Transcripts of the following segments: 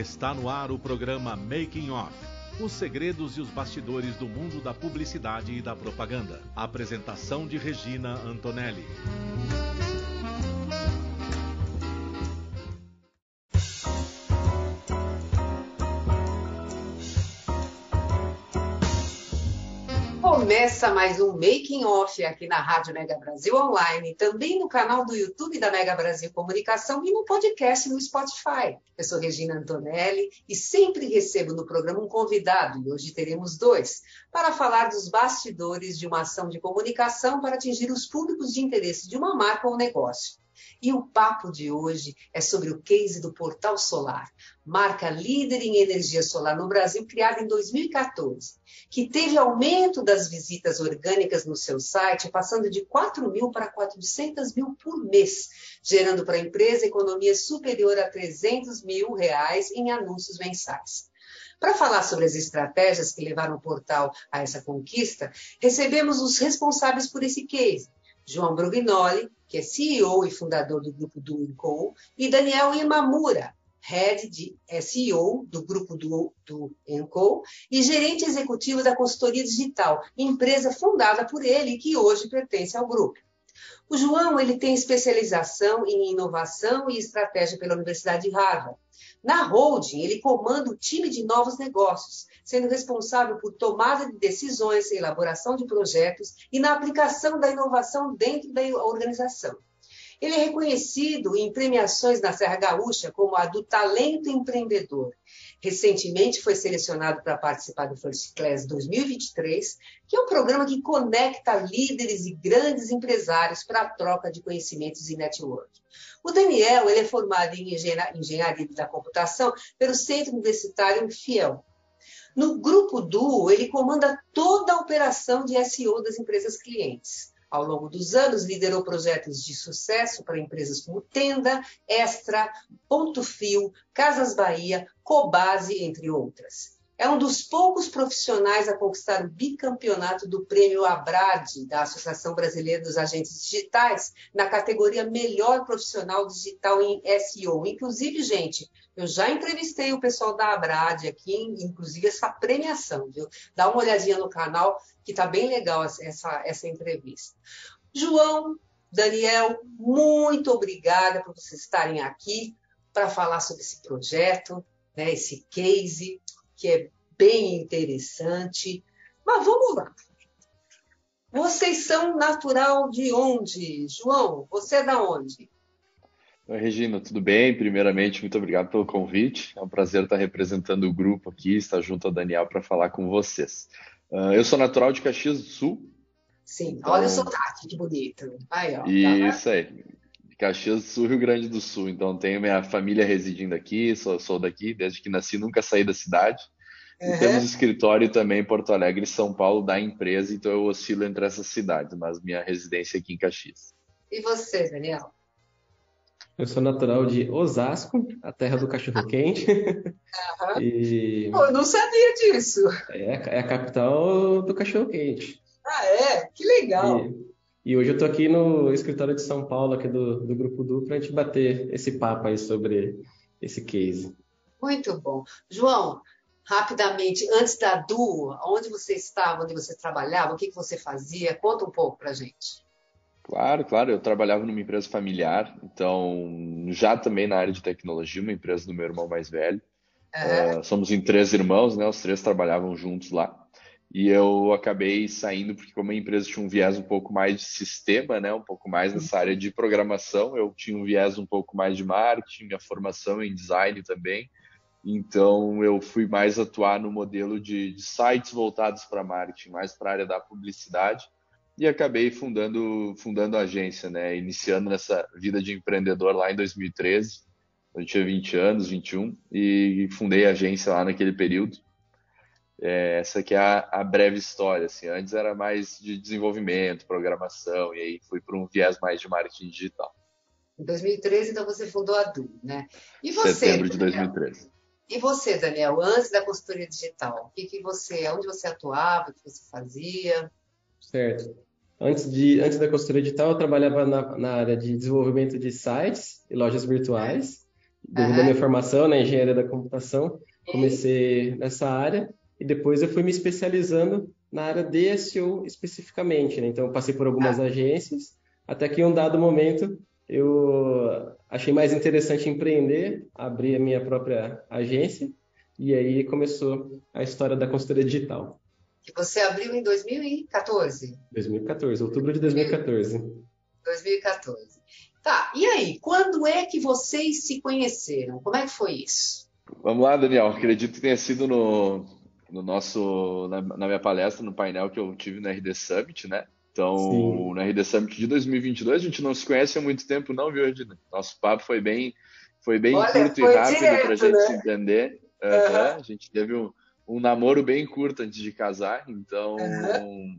Está no ar o programa Making Off. Os segredos e os bastidores do mundo da publicidade e da propaganda. Apresentação de Regina Antonelli. Começa mais um Making Off aqui na Rádio Mega Brasil Online, também no canal do YouTube da Mega Brasil Comunicação e no podcast no Spotify. Eu sou Regina Antonelli e sempre recebo no programa um convidado, e hoje teremos dois, para falar dos bastidores de uma ação de comunicação para atingir os públicos de interesse de uma marca ou negócio. E o papo de hoje é sobre o case do Portal Solar, marca líder em energia solar no Brasil, criada em 2014, que teve aumento das visitas orgânicas no seu site, passando de 4 mil para 400 mil por mês, gerando para a empresa economia superior a 300 mil reais em anúncios mensais. Para falar sobre as estratégias que levaram o portal a essa conquista, recebemos os responsáveis por esse case, João Brugnoli, que é CEO e fundador do grupo do Enco, e Daniel Imamura, head de SEO do grupo do, do Enco e gerente executivo da consultoria digital, empresa fundada por ele que hoje pertence ao grupo. O João ele tem especialização em inovação e estratégia pela Universidade de Harvard. Na holding, ele comanda o time de novos negócios, sendo responsável por tomada de decisões, elaboração de projetos e na aplicação da inovação dentro da organização. Ele é reconhecido em premiações na Serra Gaúcha como a do talento empreendedor. Recentemente foi selecionado para participar do First Class 2023, que é um programa que conecta líderes e grandes empresários para a troca de conhecimentos e network. O Daniel ele é formado em engenharia da computação pelo Centro Universitário Fiel. No grupo Duo, ele comanda toda a operação de SEO das empresas clientes. Ao longo dos anos, liderou projetos de sucesso para empresas como Tenda, Extra, Ponto Fio, Casas Bahia, Cobase, entre outras. É um dos poucos profissionais a conquistar o bicampeonato do Prêmio Abrad, da Associação Brasileira dos Agentes Digitais, na categoria Melhor Profissional Digital em SEO. Inclusive, gente, eu já entrevistei o pessoal da Abrad aqui, inclusive essa premiação, viu? Dá uma olhadinha no canal, que está bem legal essa, essa entrevista. João, Daniel, muito obrigada por vocês estarem aqui para falar sobre esse projeto, né, esse case, que é bem interessante. Mas vamos lá. Vocês são natural de onde? João, você é da onde? Oi, Regina, tudo bem? Primeiramente, muito obrigado pelo convite. É um prazer estar representando o grupo aqui, estar junto ao Daniel para falar com vocês. Uh, eu sou natural de Caxias do Sul. Sim, então... olha o sotaque, que bonito. Aí, ó, Isso tá aí. Caxias do Sul, Rio Grande do Sul. Então, tenho minha família residindo aqui, sou, sou daqui, desde que nasci, nunca saí da cidade. Uhum. E temos escritório também em Porto Alegre e São Paulo da empresa, então eu oscilo entre essas cidades, mas minha residência é aqui em Caxias. E você, Daniel? Eu sou natural de Osasco, a terra do cachorro quente. Uhum. e... Pô, eu não sabia disso. É, é, a capital do cachorro quente. Ah, é? Que legal. E, e hoje eu estou aqui no escritório de São Paulo, aqui do, do Grupo Du, para a gente bater esse papo aí sobre esse case. Muito bom. João, rapidamente, antes da Du, onde você estava, onde você trabalhava, o que, que você fazia? Conta um pouco para gente. Claro, claro. Eu trabalhava numa empresa familiar, então já também na área de tecnologia, uma empresa do meu irmão mais velho. É. Uh, somos em três irmãos, né? Os três trabalhavam juntos lá. E eu acabei saindo porque como a empresa tinha um viés um pouco mais de sistema, né, um pouco mais nessa área de programação, eu tinha um viés um pouco mais de marketing, minha formação em design também. Então eu fui mais atuar no modelo de, de sites voltados para marketing, mais para a área da publicidade e acabei fundando fundando a agência, né, iniciando nessa vida de empreendedor lá em 2013. Eu tinha 20 anos, 21 e fundei a agência lá naquele período. É, essa aqui é a, a, breve história. Assim. Antes era mais de desenvolvimento, programação, e aí fui para um viés mais de marketing digital. Em 2013, então, você fundou a Du, né? E você, Setembro de 2013. E você, Daniel, antes da consultoria digital, o que, que você, onde você atuava, o que você fazia? Certo. Antes, de, antes da consultoria digital, eu trabalhava na, na área de desenvolvimento de sites e lojas virtuais. devido à minha formação na engenharia da computação, comecei nessa área e depois eu fui me especializando na área de SEO especificamente. Né? Então, eu passei por algumas ah. agências, até que em um dado momento eu achei mais interessante empreender, abrir a minha própria agência e aí começou a história da consultoria digital. Que você abriu em 2014? 2014, outubro de 2014. 2014. Tá, e aí, quando é que vocês se conheceram? Como é que foi isso? Vamos lá, Daniel. Acredito que tenha sido no, no nosso, na, na minha palestra, no painel que eu tive no RD Summit, né? Então, Sim. no RD Summit de 2022, a gente não se conhece há muito tempo, não, viu, Edna? Nosso papo foi bem, foi bem Olha, curto foi e rápido para a gente né? se entender. Uhum. Uhum. A gente teve um, um, namoro bem curto antes de casar, então uhum.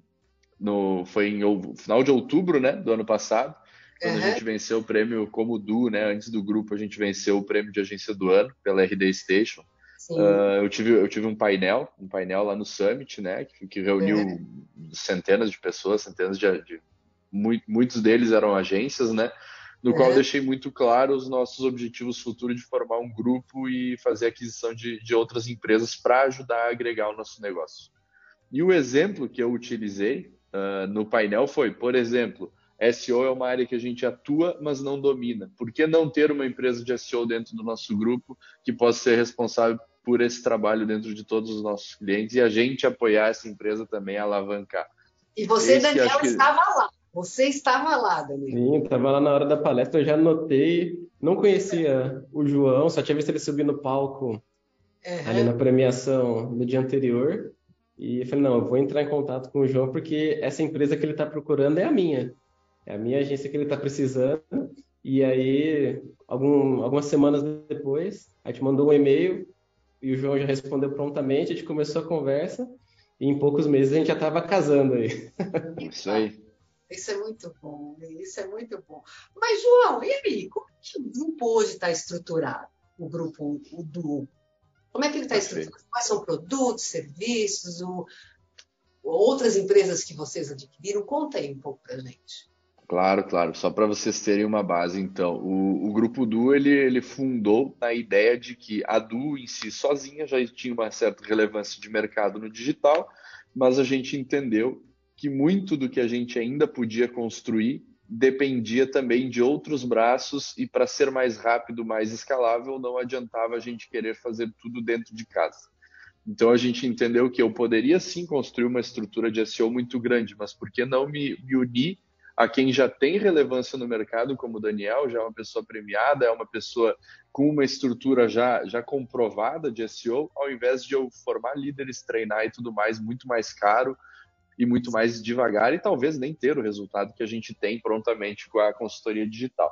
no, foi em final de outubro né, do ano passado, quando a gente venceu o prêmio como Du, né? Antes do grupo, a gente venceu o prêmio de agência do ano pela RD Station. Uh, eu, tive, eu tive um painel, um painel lá no Summit, né, que, que reuniu uhum. centenas de pessoas, centenas de, de muito, muitos deles eram agências, né, no uhum. qual eu deixei muito claro os nossos objetivos futuros de formar um grupo e fazer aquisição de, de outras empresas para ajudar a agregar o nosso negócio. E o exemplo que eu utilizei uh, no painel foi, por exemplo, SEO é uma área que a gente atua, mas não domina. Por que não ter uma empresa de SEO dentro do nosso grupo que possa ser responsável por esse trabalho dentro de todos os nossos clientes e a gente apoiar essa empresa também a alavancar. E você, esse Daniel, que... estava lá. Você estava lá, Daniel. Sim, estava lá na hora da palestra, eu já notei, não conhecia o João, só tinha visto ele subir no palco uhum. ali na premiação no dia anterior. E eu falei, não, eu vou entrar em contato com o João porque essa empresa que ele está procurando é a minha. É a minha agência que ele está precisando. E aí, algum, algumas semanas depois, a gente mandou um e-mail e o João já respondeu prontamente, a gente começou a conversa e em poucos meses a gente já estava casando aí. Isso aí. Isso é muito bom, isso é muito bom. Mas, João, e aí, como é que o grupo hoje está estruturado? O grupo, o Duo. Como é que ele está estruturado? Quais são produtos, serviços, o... outras empresas que vocês adquiriram? Conta aí um pouco para gente. Claro, claro. Só para vocês terem uma base, então, o, o grupo Du ele, ele fundou na ideia de que a Du em si sozinha já tinha uma certa relevância de mercado no digital, mas a gente entendeu que muito do que a gente ainda podia construir dependia também de outros braços e para ser mais rápido, mais escalável, não adiantava a gente querer fazer tudo dentro de casa. Então a gente entendeu que eu poderia sim construir uma estrutura de SEO muito grande, mas por que não me, me unir a quem já tem relevância no mercado, como o Daniel, já é uma pessoa premiada, é uma pessoa com uma estrutura já, já comprovada de SEO, ao invés de eu formar líderes, treinar e tudo mais, muito mais caro e muito mais devagar e talvez nem ter o resultado que a gente tem prontamente com a consultoria digital.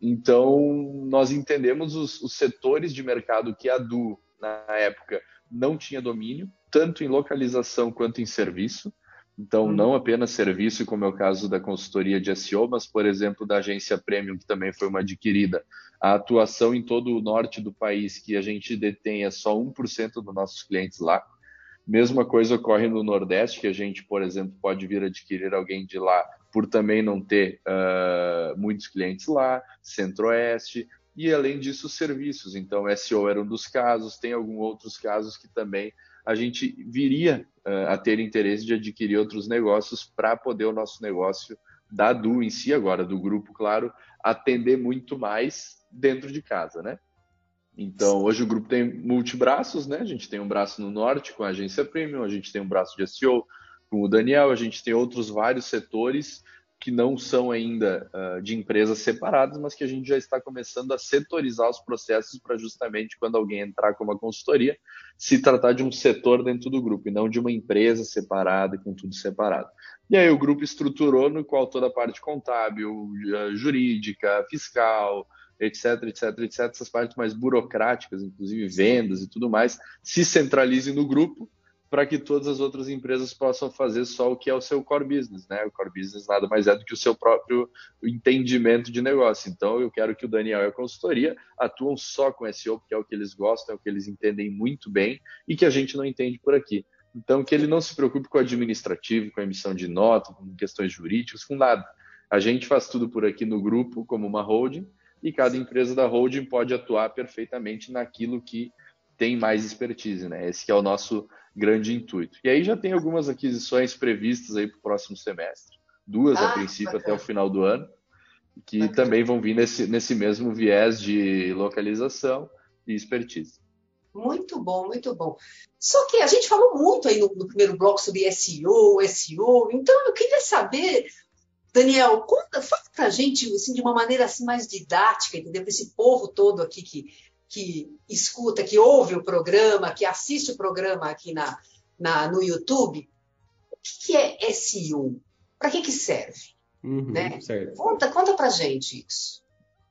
Então, nós entendemos os, os setores de mercado que a Du, na época, não tinha domínio, tanto em localização quanto em serviço. Então, não apenas serviço, como é o caso da consultoria de SEO, mas, por exemplo, da agência Premium, que também foi uma adquirida. A atuação em todo o norte do país, que a gente detém é só 1% dos nossos clientes lá. Mesma coisa ocorre no Nordeste, que a gente, por exemplo, pode vir adquirir alguém de lá por também não ter uh, muitos clientes lá, Centro-Oeste, e além disso, serviços. Então, SEO era um dos casos, tem alguns outros casos que também a gente viria uh, a ter interesse de adquirir outros negócios para poder o nosso negócio da Du em si, agora do grupo, claro, atender muito mais dentro de casa, né? Então, hoje o grupo tem multibraços, né? A gente tem um braço no norte com a agência Premium, a gente tem um braço de SEO com o Daniel, a gente tem outros vários setores que não são ainda uh, de empresas separadas, mas que a gente já está começando a setorizar os processos para justamente quando alguém entrar com uma consultoria, se tratar de um setor dentro do grupo e não de uma empresa separada e com tudo separado. E aí o grupo estruturou no qual toda a parte contábil, jurídica, fiscal, etc, etc, etc, essas partes mais burocráticas, inclusive vendas e tudo mais, se centralizem no grupo para que todas as outras empresas possam fazer só o que é o seu core business, né? O core business nada mais é do que o seu próprio entendimento de negócio. Então, eu quero que o Daniel e a consultoria atuam só com SEO, porque é o que eles gostam, é o que eles entendem muito bem e que a gente não entende por aqui. Então, que ele não se preocupe com o administrativo, com a emissão de nota, com questões jurídicas, com nada. A gente faz tudo por aqui no grupo, como uma holding, e cada empresa da holding pode atuar perfeitamente naquilo que tem mais expertise, né? Esse é o nosso grande intuito. E aí já tem algumas aquisições previstas aí para o próximo semestre, duas ah, a princípio bacana. até o final do ano, que bacana. também vão vir nesse, nesse mesmo viés de localização e expertise. Muito bom, muito bom. Só que a gente falou muito aí no, no primeiro bloco sobre SEO, SEO, então eu queria saber Daniel, conta, fala para a gente assim, de uma maneira assim, mais didática, entendeu? Esse povo todo aqui que, que escuta, que ouve o programa, que assiste o programa aqui na, na no YouTube. O que, é SEO? Para que, que serve? Uhum, né? Conta, conta para gente isso.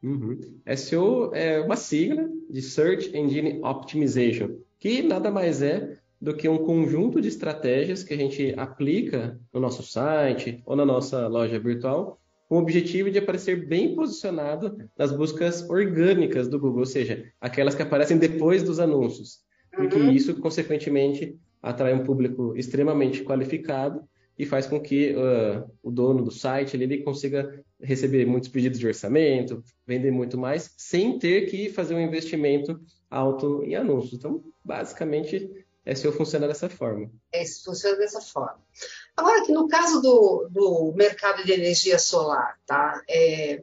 Uhum. SEO é uma sigla de Search Engine Optimization, que nada mais é do que um conjunto de estratégias que a gente aplica no nosso site ou na nossa loja virtual com o objetivo de aparecer bem posicionado nas buscas orgânicas do Google, ou seja, aquelas que aparecem depois dos anúncios. Porque uhum. isso, consequentemente, atrai um público extremamente qualificado e faz com que uh, o dono do site ele, ele consiga receber muitos pedidos de orçamento, vender muito mais, sem ter que fazer um investimento alto em anúncios. Então, basicamente, SEO funciona dessa forma. É, funciona dessa forma. Agora, que no caso do, do mercado de energia solar, tá? É,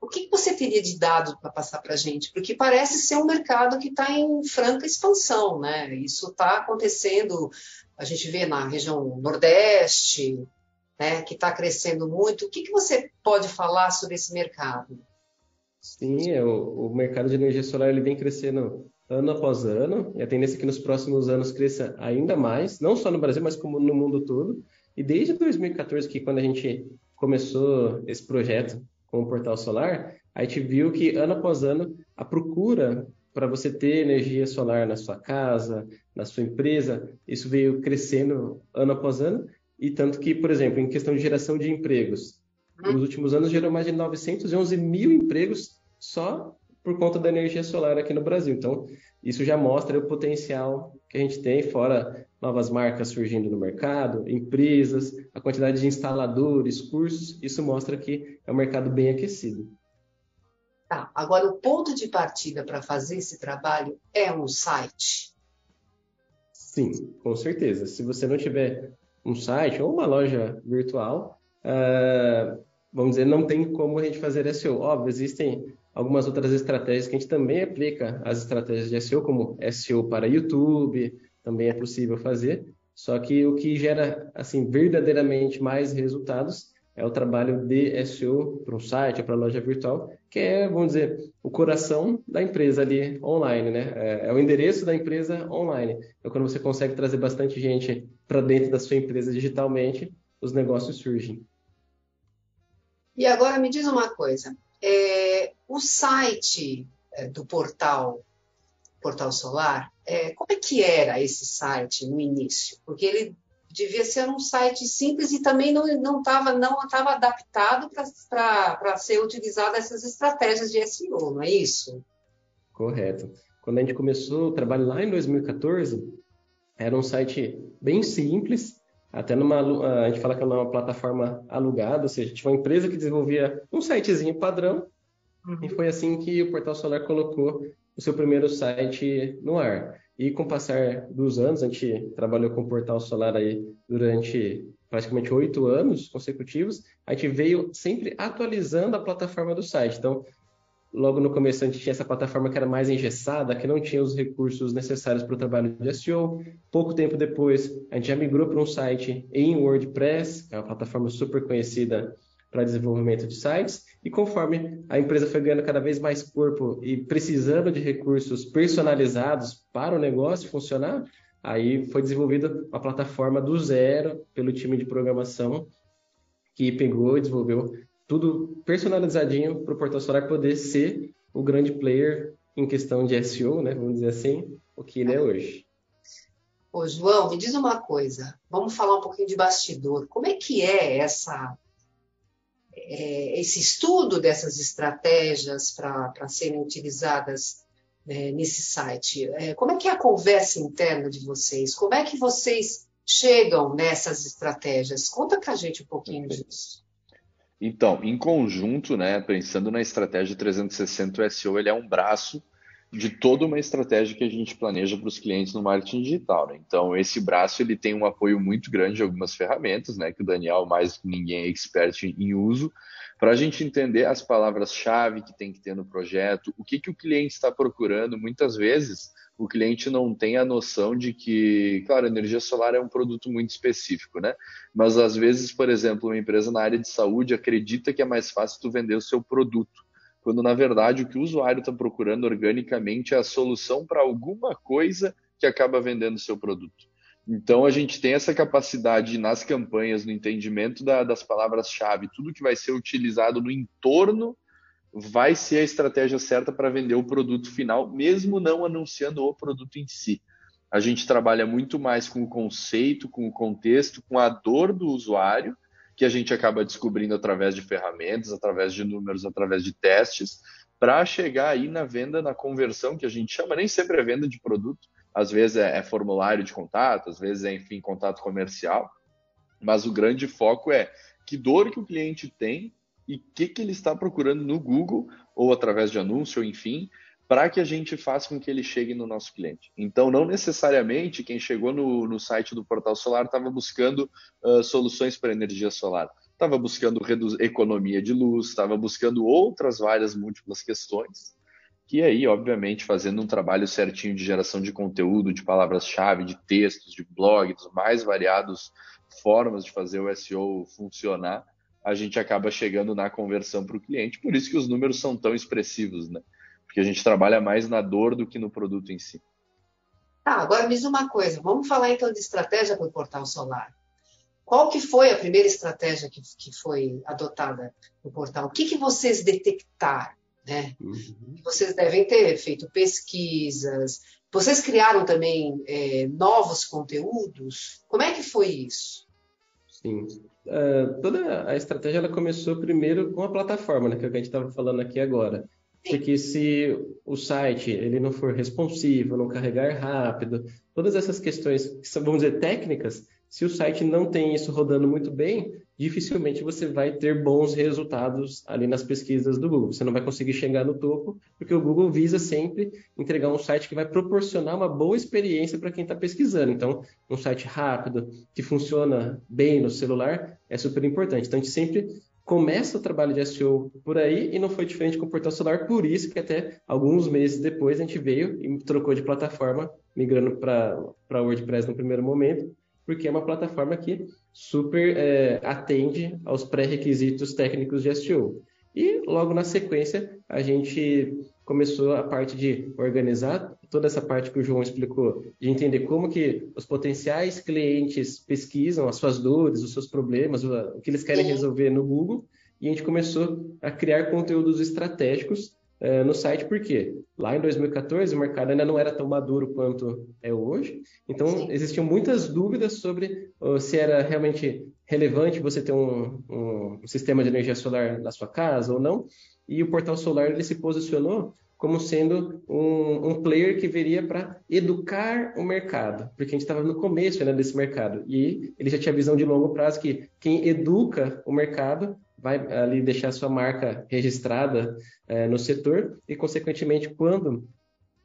o que você teria de dado para passar para a gente? Porque parece ser um mercado que está em franca expansão, né? Isso está acontecendo, a gente vê na região Nordeste, né, que está crescendo muito. O que, que você pode falar sobre esse mercado? Sim, é, o, o mercado de energia solar ele vem crescendo ano após ano, e a tendência é que nos próximos anos cresça ainda mais, não só no Brasil, mas como no mundo todo. E desde 2014, que quando a gente começou esse projeto com o Portal Solar, a gente viu que ano após ano a procura para você ter energia solar na sua casa, na sua empresa, isso veio crescendo ano após ano, e tanto que, por exemplo, em questão de geração de empregos, nos últimos anos gerou mais de 911 mil empregos só por conta da energia solar aqui no Brasil. Então, isso já mostra o potencial que a gente tem, fora novas marcas surgindo no mercado, empresas, a quantidade de instaladores, cursos, isso mostra que é um mercado bem aquecido. Tá, agora o ponto de partida para fazer esse trabalho é um site? Sim, com certeza. Se você não tiver um site ou uma loja virtual, uh, vamos dizer, não tem como a gente fazer SEO. Óbvio, existem algumas outras estratégias que a gente também aplica as estratégias de SEO, como SEO para YouTube, também é possível fazer. Só que o que gera assim verdadeiramente mais resultados é o trabalho de SEO para um site ou para loja virtual, que é, vamos dizer, o coração da empresa ali online, né? É, é o endereço da empresa online. Então, quando você consegue trazer bastante gente para dentro da sua empresa digitalmente, os negócios surgem. E agora me diz uma coisa: é, o site é, do portal Portal Solar, é, como é que era esse site no início? Porque ele devia ser um site simples e também não estava não não adaptado para ser utilizado essas estratégias de SEO, não é isso? Correto. Quando a gente começou o trabalho lá em 2014, era um site bem simples, até numa a gente fala que é uma plataforma alugada, ou seja, tinha uma empresa que desenvolvia um sitezinho padrão uhum. e foi assim que o Portal Solar colocou o seu primeiro site no ar. E com o passar dos anos, a gente trabalhou com o Portal Solar aí durante praticamente oito anos consecutivos, a gente veio sempre atualizando a plataforma do site. Então, Logo no começo a gente tinha essa plataforma que era mais engessada, que não tinha os recursos necessários para o trabalho de SEO. Pouco tempo depois, a gente já migrou para um site em WordPress, que é uma plataforma super conhecida para desenvolvimento de sites. E conforme a empresa foi ganhando cada vez mais corpo e precisando de recursos personalizados para o negócio funcionar, aí foi desenvolvida uma plataforma do zero pelo time de programação que pegou e desenvolveu tudo personalizadinho para o Portal Solar poder ser o grande player em questão de SEO, né? Vamos dizer assim, o que ele é hoje. Ô, João, me diz uma coisa. Vamos falar um pouquinho de bastidor. Como é que é essa é, esse estudo dessas estratégias para serem utilizadas é, nesse site? É, como é que é a conversa interna de vocês? Como é que vocês chegam nessas estratégias? Conta para a gente um pouquinho disso. Então, em conjunto, né, pensando na estratégia 360, o SEO ele é um braço de toda uma estratégia que a gente planeja para os clientes no marketing digital. Né? Então, esse braço ele tem um apoio muito grande de algumas ferramentas, né, que o Daniel mais que ninguém é expert em uso, para a gente entender as palavras-chave que tem que ter no projeto, o que, que o cliente está procurando. Muitas vezes, o cliente não tem a noção de que, claro, energia solar é um produto muito específico, né? Mas às vezes, por exemplo, uma empresa na área de saúde acredita que é mais fácil tu vender o seu produto, quando na verdade o que o usuário está procurando organicamente é a solução para alguma coisa que acaba vendendo o seu produto. Então a gente tem essa capacidade nas campanhas, no entendimento da, das palavras-chave, tudo que vai ser utilizado no entorno vai ser a estratégia certa para vender o produto final, mesmo não anunciando o produto em si. A gente trabalha muito mais com o conceito, com o contexto, com a dor do usuário, que a gente acaba descobrindo através de ferramentas, através de números, através de testes, para chegar aí na venda, na conversão, que a gente chama, nem sempre é venda de produto, às vezes é, é formulário de contato, às vezes é, enfim, contato comercial, mas o grande foco é que dor que o cliente tem e o que, que ele está procurando no Google ou através de anúncio, enfim, para que a gente faça com que ele chegue no nosso cliente. Então, não necessariamente quem chegou no, no site do Portal Solar estava buscando uh, soluções para energia solar. Estava buscando economia de luz, estava buscando outras várias múltiplas questões que aí, obviamente, fazendo um trabalho certinho de geração de conteúdo, de palavras-chave, de textos, de blogs, mais variados formas de fazer o SEO funcionar, a gente acaba chegando na conversão para o cliente. Por isso que os números são tão expressivos, né? Porque a gente trabalha mais na dor do que no produto em si. Tá, agora me diz uma coisa. Vamos falar então de estratégia para o portal solar. Qual que foi a primeira estratégia que, que foi adotada no portal? O que, que vocês detectaram? né? Uhum. Vocês devem ter feito pesquisas. Vocês criaram também é, novos conteúdos? Como é que foi isso? Sim. Uh, toda a estratégia ela começou primeiro com a plataforma, né, que, é o que a gente estava falando aqui agora. Porque se o site ele não for responsivo, não carregar rápido, todas essas questões vamos dizer, técnicas, se o site não tem isso rodando muito bem, dificilmente você vai ter bons resultados ali nas pesquisas do Google. Você não vai conseguir chegar no topo, porque o Google visa sempre entregar um site que vai proporcionar uma boa experiência para quem está pesquisando. Então, um site rápido, que funciona bem no celular, é super importante. Então, a gente sempre começa o trabalho de SEO por aí e não foi diferente com o portal celular, por isso que até alguns meses depois a gente veio e trocou de plataforma, migrando para WordPress no primeiro momento, porque é uma plataforma que super é, atende aos pré-requisitos técnicos de SEO. E logo na sequência a gente começou a parte de organizar toda essa parte que o João explicou, de entender como que os potenciais clientes pesquisam as suas dores, os seus problemas, o que eles querem resolver no Google, e a gente começou a criar conteúdos estratégicos uh, no site, porque lá em 2014 o mercado ainda não era tão maduro quanto é hoje, então Sim. existiam muitas dúvidas sobre se era realmente relevante você ter um, um, um, sistema de energia solar na sua casa ou não, e o portal solar ele se posicionou como sendo um, um player que viria para educar o mercado, porque a gente estava no começo né, desse mercado, e ele já tinha visão de longo prazo que quem educa o mercado vai ali deixar sua marca registrada é, no setor. E, consequentemente, quando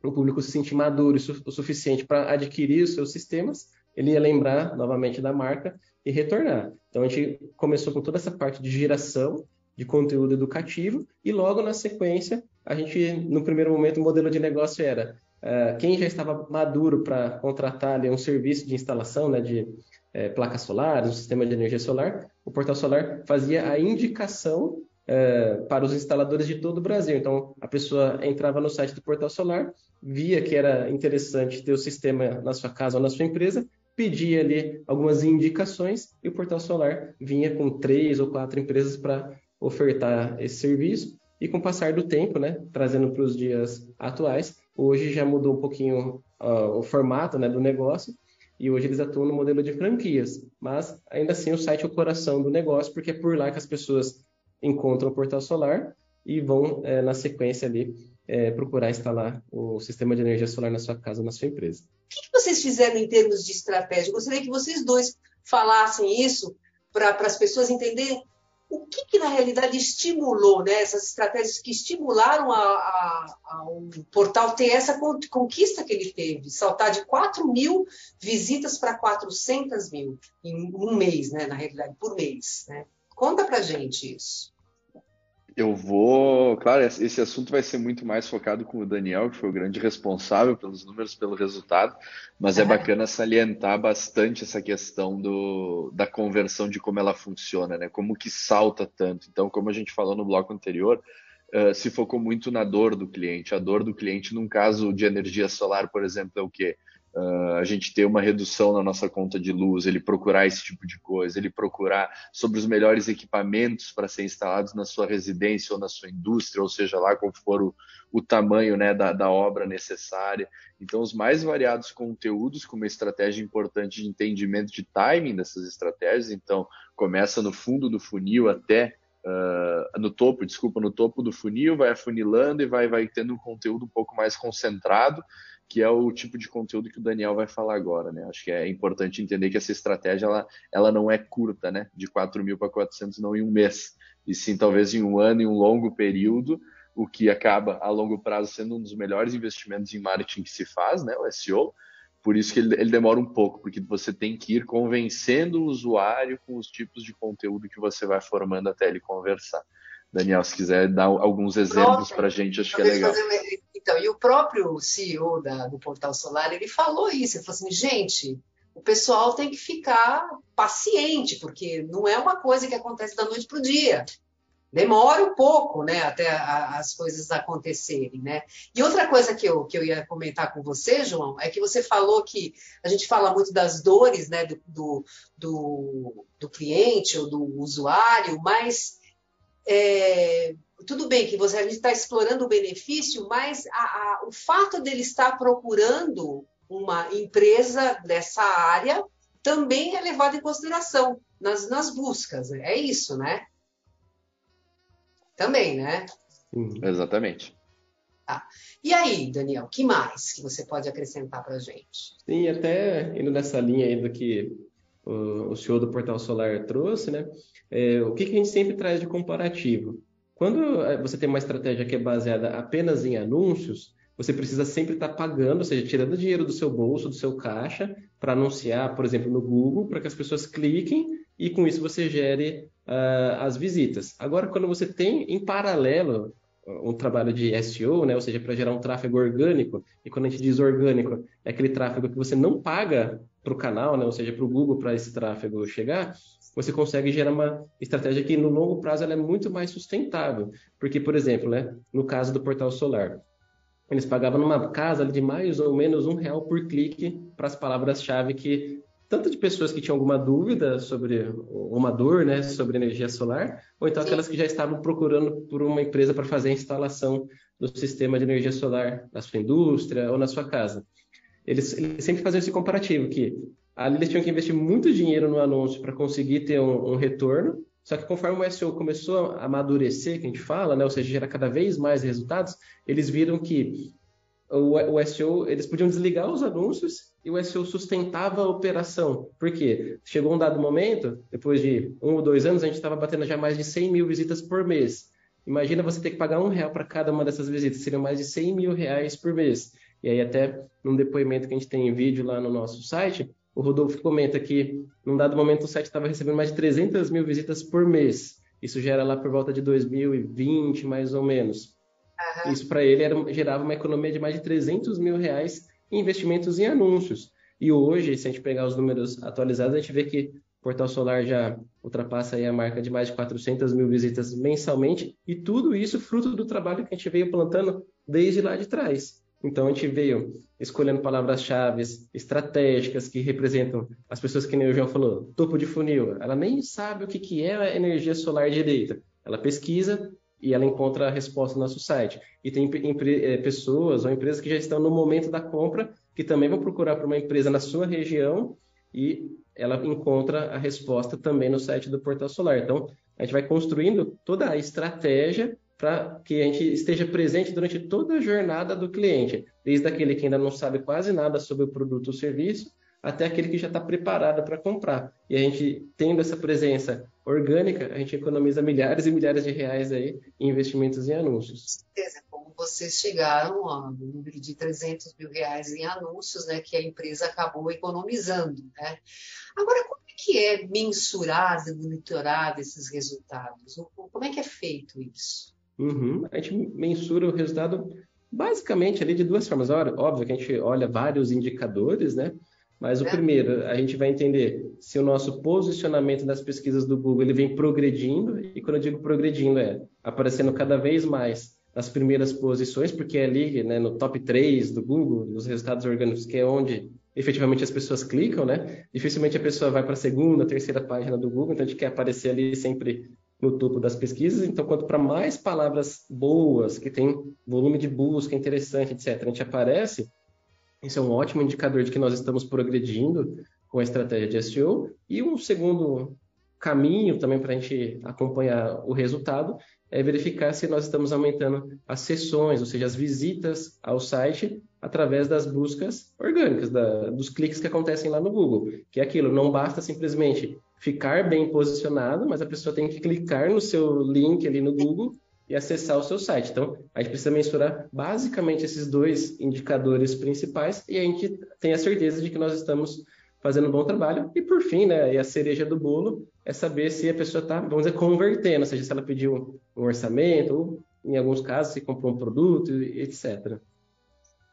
o público se sentir maduro o suficiente para adquirir os seus sistemas, ele ia lembrar novamente da marca e retornar. Então a gente começou com toda essa parte de geração de conteúdo educativo e logo na sequência a gente no primeiro momento o modelo de negócio era uh, quem já estava maduro para contratar ali, um serviço de instalação né, de é, placas solares, um sistema de energia solar, o Portal Solar fazia a indicação é, para os instaladores de todo o Brasil. Então, a pessoa entrava no site do Portal Solar, via que era interessante ter o sistema na sua casa ou na sua empresa, pedia ali algumas indicações e o Portal Solar vinha com três ou quatro empresas para ofertar esse serviço. E com o passar do tempo, né, trazendo para os dias atuais, hoje já mudou um pouquinho uh, o formato né, do negócio e hoje eles atuam no modelo de franquias, mas ainda assim o site é o coração do negócio, porque é por lá que as pessoas encontram o portal solar e vão, é, na sequência ali, é, procurar instalar o sistema de energia solar na sua casa, na sua empresa. O que, vocês fizeram em termos de estratégia? Eu gostaria que vocês dois falassem isso para as pessoas entenderem o que, que, na realidade estimulou, né, essas estratégias que estimularam a, a, a um portal ter essa conquista que ele teve, saltar de 4 mil visitas para 400 mil em um mês, né, na realidade, por mês. Né? Conta para gente isso. Eu vou, claro, esse assunto vai ser muito mais focado com o Daniel, que foi o grande responsável pelos números, pelo resultado, mas é, é bacana salientar bastante essa questão do, da conversão de como ela funciona, né? Como que salta tanto. Então, como a gente falou no bloco anterior, uh, se focou muito na dor do cliente. A dor do cliente, num caso de energia solar, por exemplo, é o quê? Uh, a gente ter uma redução na nossa conta de luz, ele procurar esse tipo de coisa, ele procurar sobre os melhores equipamentos para ser instalados na sua residência ou na sua indústria, ou seja lá qual for o, o tamanho né, da, da obra necessária. Então, os mais variados conteúdos, com uma estratégia importante de entendimento de timing dessas estratégias. Então, começa no fundo do funil até Uh, no topo, desculpa, no topo do funil, vai afunilando e vai, vai tendo um conteúdo um pouco mais concentrado que é o tipo de conteúdo que o Daniel vai falar agora, né? Acho que é importante entender que essa estratégia ela, ela não é curta, né? De 4 mil para 400 não em um mês, e sim talvez em um ano, em um longo período, o que acaba a longo prazo sendo um dos melhores investimentos em marketing que se faz, né? O SEO. Por isso que ele, ele demora um pouco, porque você tem que ir convencendo o usuário com os tipos de conteúdo que você vai formando até ele conversar. Daniel, se quiser dar alguns exemplos para a gente, acho que é legal. Fazer... Então, e o próprio CEO da, do Portal Solar, ele falou isso, ele falou assim, gente, o pessoal tem que ficar paciente, porque não é uma coisa que acontece da noite para o dia. Demora um pouco, né, até a, as coisas acontecerem, né? E outra coisa que eu, que eu ia comentar com você, João, é que você falou que a gente fala muito das dores, né, do, do, do, do cliente ou do usuário, mas é, tudo bem que você, a gente está explorando o benefício, mas a, a, o fato dele estar procurando uma empresa dessa área também é levado em consideração nas, nas buscas. É isso, né? Também, né? Sim. Exatamente. Tá. E aí, Daniel, que mais que você pode acrescentar para a gente? Sim, até indo nessa linha aí do que o, senhor do Portal Solar trouxe, né? É, o que, que a gente sempre traz de comparativo? Quando é, você tem uma estratégia que é baseada apenas em anúncios, você precisa sempre estar pagando, ou seja, tirando dinheiro do seu bolso, do seu caixa, para anunciar, por exemplo, no Google, para que as pessoas cliquem e com isso você gere uh, as visitas. Agora, quando você tem em paralelo um trabalho de SEO, né? ou seja, para gerar um tráfego orgânico, e quando a gente diz orgânico, é aquele tráfego que você não paga para o canal, né? ou seja, para o Google para esse tráfego chegar, você consegue gerar uma estratégia que no longo prazo ela é muito mais sustentável. Porque, por exemplo, né, no caso do portal solar, eles pagavam numa casa de mais ou menos um real por clique para as palavras-chave que tanto de pessoas que tinham alguma dúvida sobre uma dor, né, sobre energia solar, ou então aquelas que já estavam procurando por uma empresa para fazer a instalação do sistema de energia solar na sua indústria ou na sua casa. Eles, eles sempre faziam esse comparativo que ali eles tinham que investir muito dinheiro no anúncio para conseguir ter um, um, retorno. Só que conforme o SEO começou a amadurecer, que a gente fala, né, ou seja, gerar cada vez mais resultados, eles viram que o, o SEO, eles podiam desligar os anúncios e o SEO sustentava a operação. Por quê? Chegou um dado momento, depois de um ou dois anos, a gente estava batendo já mais de 100 mil visitas por mês. Imagina você ter que pagar um real para cada uma dessas visitas, seriam mais de 100 mil reais por mês. E aí, até num depoimento que a gente tem em vídeo lá no nosso site, o Rodolfo comenta que, num dado momento, o site estava recebendo mais de 300 mil visitas por mês. Isso gera lá por volta de 2020, mais ou menos. Uhum. Isso para ele era, gerava uma economia de mais de 300 mil reais em investimentos em anúncios. E hoje, se a gente pegar os números atualizados, a gente vê que o Portal Solar já ultrapassa aí a marca de mais de 400 mil visitas mensalmente, e tudo isso fruto do trabalho que a gente veio plantando desde lá de trás. Então a gente veio escolhendo palavras-chave estratégicas que representam as pessoas que nem o João falou, topo de funil. Ela nem sabe o que, que é a energia solar direita. Ela pesquisa e ela encontra a resposta no nosso site. E tem é, pessoas ou empresas que já estão no momento da compra que também vão procurar por uma empresa na sua região e ela encontra a resposta também no site do Portal Solar. Então, a gente vai construindo toda a estratégia para que a gente esteja presente durante toda a jornada do cliente, desde aquele que ainda não sabe quase nada sobre o produto ou serviço, até aquele que já está preparado para comprar. E a gente, tendo essa presença orgânica, a gente economiza milhares e milhares de reais aí em investimentos em anúncios. Com certeza, como vocês chegaram ao número de 300 mil reais em anúncios, né, que a empresa acabou economizando, né? Agora, como é que é mensurado, monitorado esses resultados? Como é que é feito isso? Uhum. A gente mensura o resultado basicamente ali de duas formas. Óbvio que a gente olha vários indicadores, né? Mas o é. primeiro, a gente vai entender se o nosso posicionamento nas pesquisas do Google ele vem progredindo, e quando eu digo progredindo é aparecendo cada vez mais nas primeiras posições, porque é ali né, no top 3 do Google, nos resultados orgânicos, que é onde efetivamente as pessoas clicam, né? Dificilmente a pessoa vai para a segunda, terceira página do Google, então a gente quer aparecer ali sempre no topo das pesquisas. Então, quanto para mais palavras boas, que tem volume de busca interessante, etc., a gente aparece, isso é um ótimo indicador de que nós estamos progredindo com a estratégia de SEO. E um segundo caminho também para a gente acompanhar o resultado é verificar se nós estamos aumentando as sessões, ou seja, as visitas ao site através das buscas orgânicas, da, dos cliques que acontecem lá no Google. Que é aquilo, não basta simplesmente ficar bem posicionado, mas a pessoa tem que clicar no seu link ali no Google e acessar o seu site. Então, a gente precisa mensurar basicamente esses dois indicadores principais e a gente tem a certeza de que nós estamos fazendo um bom trabalho. E por fim, né, e a cereja do bolo é saber se a pessoa está, vamos dizer, convertendo, ou seja, se ela pediu um orçamento, ou em alguns casos, se comprou um produto, etc.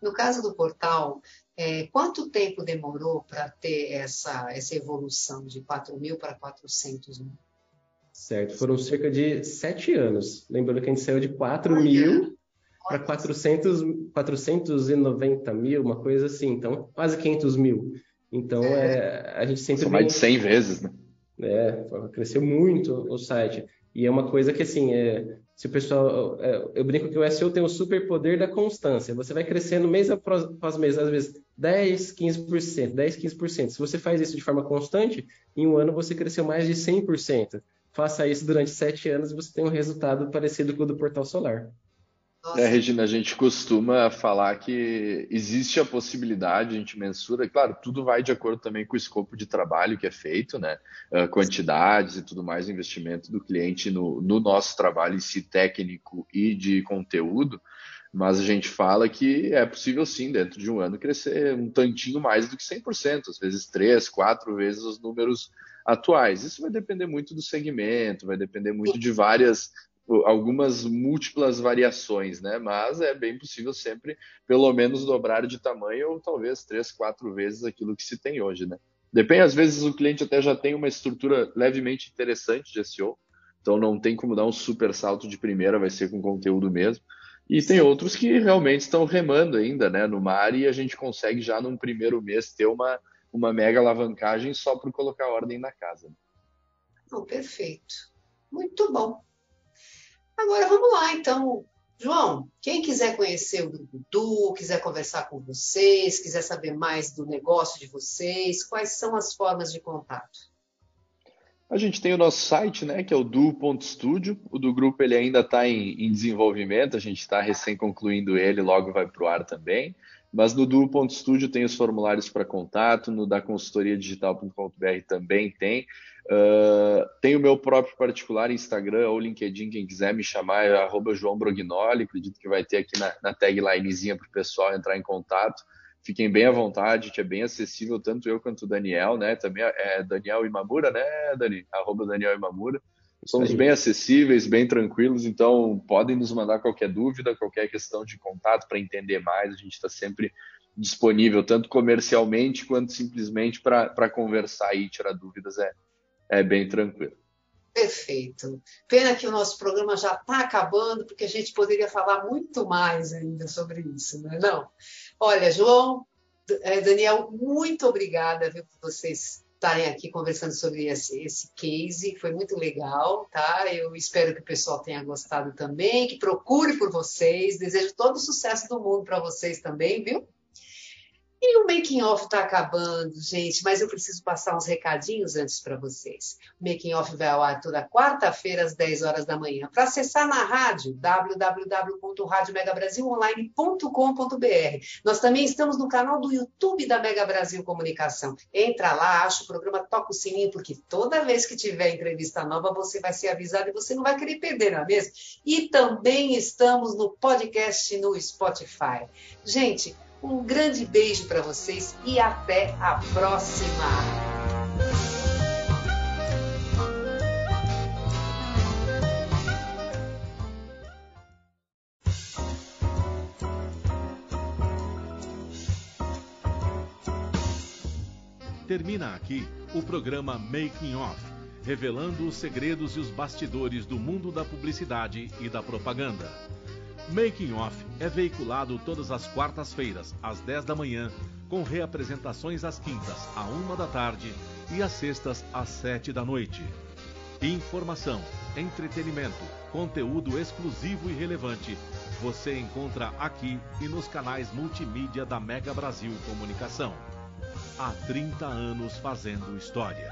No caso do portal, é, quanto tempo demorou para ter essa, essa evolução de 4 mil para 400 mil? Certo, foram cerca de sete anos. Lembrando que a gente saiu de 4 Olha. mil para 400, 490 mil, uma coisa assim. Então, quase 500 mil. Então, é. É, a gente sempre... São mais de 100 vezes, né? É, cresceu muito o site. E é uma coisa que, assim, é, se o pessoal... É, eu brinco que o SEO tem o superpoder da constância. Você vai crescendo mês após mês, às vezes 10, 15%, 10, 15%. Se você faz isso de forma constante, em um ano você cresceu mais de 100% faça isso durante sete anos e você tem um resultado parecido com o do Portal Solar. É, Regina, a gente costuma falar que existe a possibilidade, a gente mensura, claro, tudo vai de acordo também com o escopo de trabalho que é feito, né? Uh, quantidades e tudo mais, investimento do cliente no, no nosso trabalho em si técnico e de conteúdo, mas a gente fala que é possível sim, dentro de um ano, crescer um tantinho mais do que 100%, às vezes três, quatro vezes os números atuais. Isso vai depender muito do segmento, vai depender muito de várias algumas múltiplas variações, né? Mas é bem possível sempre, pelo menos, dobrar de tamanho ou talvez três, quatro vezes aquilo que se tem hoje, né? Depende, às vezes o cliente até já tem uma estrutura levemente interessante de SEO, então não tem como dar um super salto de primeira, vai ser com conteúdo mesmo. E tem outros que realmente estão remando ainda, né, no mar e a gente consegue já num primeiro mês ter uma, uma mega alavancagem só por colocar ordem na casa. Oh, perfeito. Muito bom. Agora vamos lá, então. João, quem quiser conhecer o Grupo Du, quiser conversar com vocês, quiser saber mais do negócio de vocês, quais são as formas de contato? A gente tem o nosso site, né, que é o du.studio. O do grupo ele ainda está em, em, desenvolvimento, a gente está recém concluindo ele, logo vai para o ar também. Mas no Duo.studio tem os formulários para contato, no da consultoria digital.com.br também tem. Uh, tem o meu próprio particular Instagram ou LinkedIn, quem quiser me chamar é arroba João Brognoli, acredito que vai ter aqui na, na taglinezinha para o pessoal entrar em contato. Fiquem bem à vontade, que é bem acessível, tanto eu quanto o Daniel, né? Também é Daniel Imamura, né, Dani? Arroba Daniel Imamura. Somos bem acessíveis, bem tranquilos, então podem nos mandar qualquer dúvida, qualquer questão de contato para entender mais. A gente está sempre disponível, tanto comercialmente quanto simplesmente para conversar e tirar dúvidas. É, é bem tranquilo. Perfeito. Pena que o nosso programa já está acabando, porque a gente poderia falar muito mais ainda sobre isso, não é não? Olha, João, eh, Daniel, muito obrigada viu, por vocês estarem aqui conversando sobre esse, esse case, foi muito legal, tá? Eu espero que o pessoal tenha gostado também, que procure por vocês, desejo todo o sucesso do mundo para vocês também, viu? E o making off está acabando, gente, mas eu preciso passar uns recadinhos antes para vocês. O making off vai ao ar toda quarta-feira às 10 horas da manhã. Para acessar na rádio, www.radiomegabrasilonline.com.br. Nós também estamos no canal do YouTube da Mega Brasil Comunicação. Entra lá, acha o programa, toca o sininho, porque toda vez que tiver entrevista nova, você vai ser avisado e você não vai querer perder, não é mesmo? E também estamos no podcast no Spotify. Gente, um grande beijo para vocês e até a próxima! Termina aqui o programa Making Off, revelando os segredos e os bastidores do mundo da publicidade e da propaganda. Making Off é veiculado todas as quartas-feiras, às 10 da manhã, com reapresentações às quintas, à 1 da tarde e às sextas, às 7 da noite. Informação, entretenimento, conteúdo exclusivo e relevante você encontra aqui e nos canais multimídia da Mega Brasil Comunicação. Há 30 anos fazendo história.